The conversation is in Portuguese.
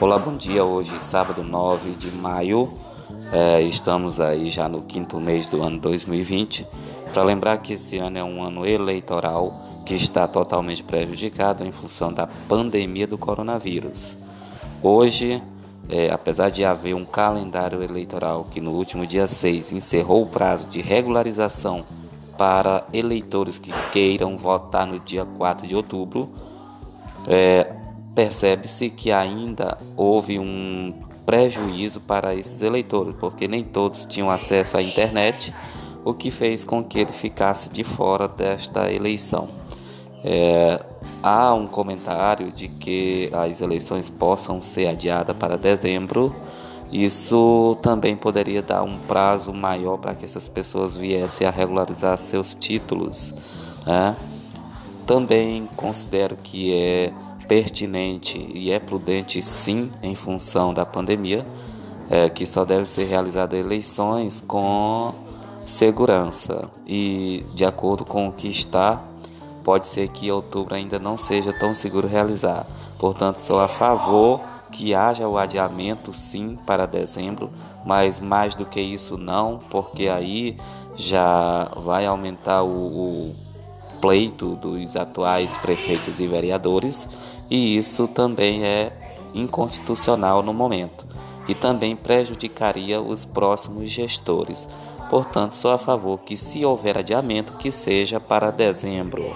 Olá, bom dia. Hoje, sábado 9 de maio, é, estamos aí já no quinto mês do ano 2020. Para lembrar que esse ano é um ano eleitoral que está totalmente prejudicado em função da pandemia do coronavírus. Hoje, é, apesar de haver um calendário eleitoral que no último dia 6 encerrou o prazo de regularização para eleitores que queiram votar no dia 4 de outubro, é, percebe-se que ainda houve um prejuízo para esses eleitores, porque nem todos tinham acesso à internet, o que fez com que ele ficasse de fora desta eleição. É, há um comentário de que as eleições possam ser adiadas para dezembro. Isso também poderia dar um prazo maior para que essas pessoas viessem a regularizar seus títulos. Né? Também considero que é pertinente e é prudente sim em função da pandemia, é, que só deve ser realizada eleições com segurança e de acordo com o que está, pode ser que outubro ainda não seja tão seguro realizar. Portanto, sou a favor que haja o adiamento sim para dezembro, mas mais do que isso não, porque aí já vai aumentar o, o pleito dos atuais prefeitos e vereadores, e isso também é inconstitucional no momento e também prejudicaria os próximos gestores. Portanto, sou a favor que, se houver adiamento, que seja para dezembro.